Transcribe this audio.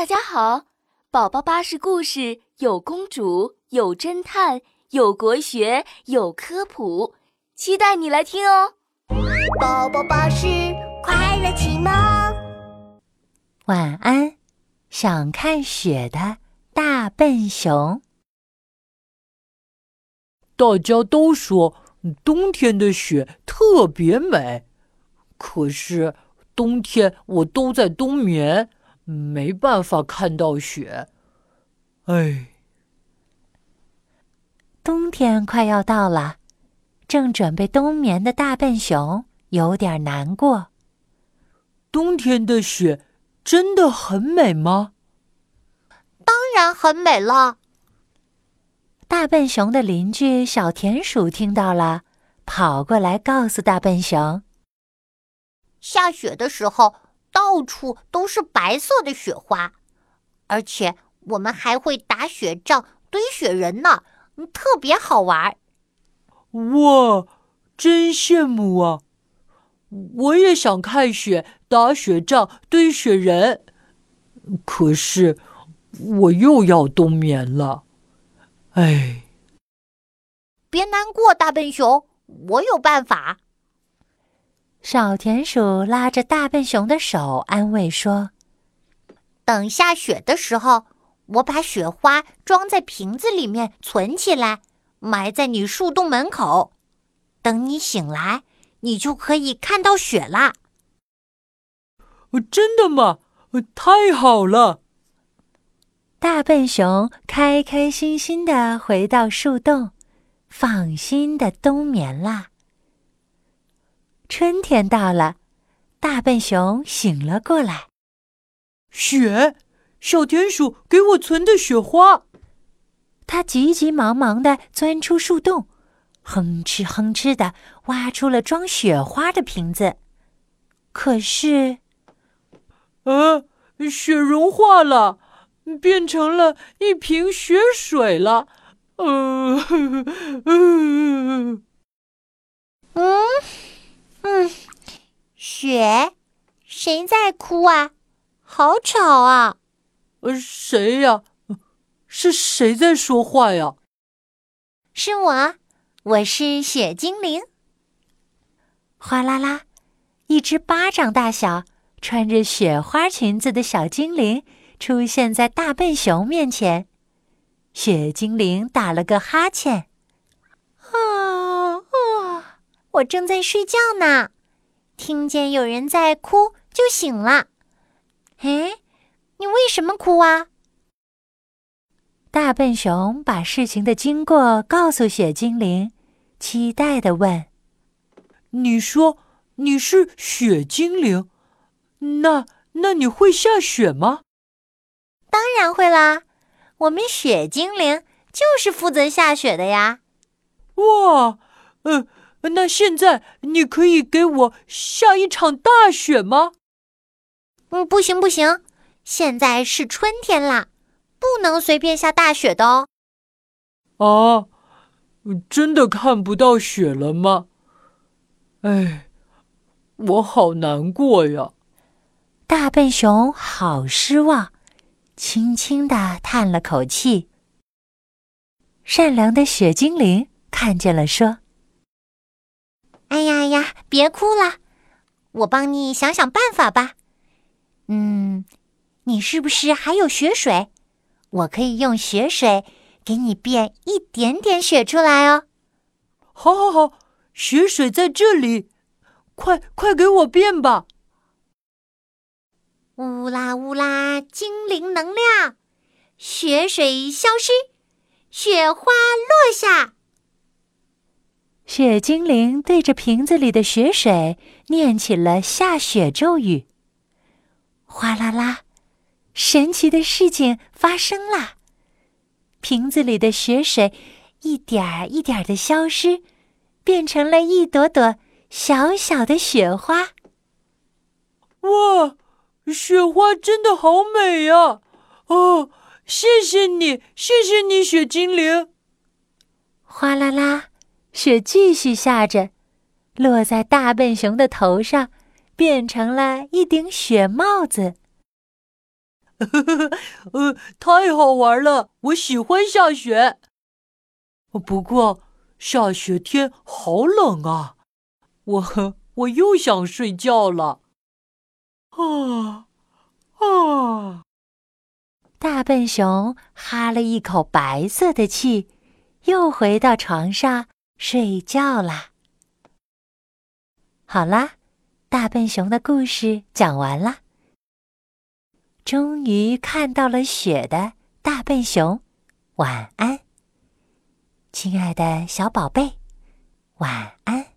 大家好，宝宝巴士故事有公主，有侦探，有国学，有科普，期待你来听哦。宝宝巴士快乐启蒙，晚安。想看雪的大笨熊。大家都说冬天的雪特别美，可是冬天我都在冬眠。没办法看到雪，哎。冬天快要到了，正准备冬眠的大笨熊有点难过。冬天的雪真的很美吗？当然很美了。大笨熊的邻居小田鼠听到了，跑过来告诉大笨熊：下雪的时候。到处都是白色的雪花，而且我们还会打雪仗、堆雪人呢，特别好玩。哇，真羡慕啊！我也想看雪、打雪仗、堆雪人，可是我又要冬眠了。哎，别难过，大笨熊，我有办法。小田鼠拉着大笨熊的手，安慰说：“等下雪的时候，我把雪花装在瓶子里面存起来，埋在你树洞门口。等你醒来，你就可以看到雪啦。”真的吗？太好了！大笨熊开开心心的回到树洞，放心的冬眠啦。春天到了，大笨熊醒了过来。雪，小田鼠给我存的雪花。它急急忙忙地钻出树洞，哼哧哼哧地挖出了装雪花的瓶子。可是，呃，雪融化了，变成了一瓶雪水了。嗯嗯 嗯。嗯，雪，谁在哭啊？好吵啊！呃，谁呀？是谁在说话呀？是我，我是雪精灵。哗啦啦，一只巴掌大小、穿着雪花裙子的小精灵出现在大笨熊面前。雪精灵打了个哈欠。我正在睡觉呢，听见有人在哭，就醒了。哎，你为什么哭啊？大笨熊把事情的经过告诉雪精灵，期待的问：“你说你是雪精灵，那那你会下雪吗？”“当然会啦，我们雪精灵就是负责下雪的呀。”“哇，嗯。”那现在你可以给我下一场大雪吗？嗯，不行不行，现在是春天啦，不能随便下大雪的哦。啊，真的看不到雪了吗？哎，我好难过呀。大笨熊好失望，轻轻的叹了口气。善良的雪精灵看见了，说。哎呀呀，别哭了，我帮你想想办法吧。嗯，你是不是还有雪水？我可以用雪水给你变一点点雪出来哦。好，好，好，雪水在这里，快快给我变吧！乌拉乌拉，精灵能量，雪水消失，雪花落下。雪精灵对着瓶子里的雪水念起了下雪咒语。哗啦啦，神奇的事情发生了，瓶子里的雪水一点儿一点儿的消失，变成了一朵朵小小的雪花。哇，雪花真的好美呀！哦，谢谢你，谢谢你，雪精灵。哗啦啦。雪继续下着，落在大笨熊的头上，变成了一顶雪帽子。呃，太好玩了，我喜欢下雪。不过下雪天好冷啊，我我又想睡觉了。啊啊！大笨熊哈了一口白色的气，又回到床上睡觉啦。好啦，大笨熊的故事讲完啦。终于看到了雪的大笨熊，晚安，亲爱的小宝贝，晚安。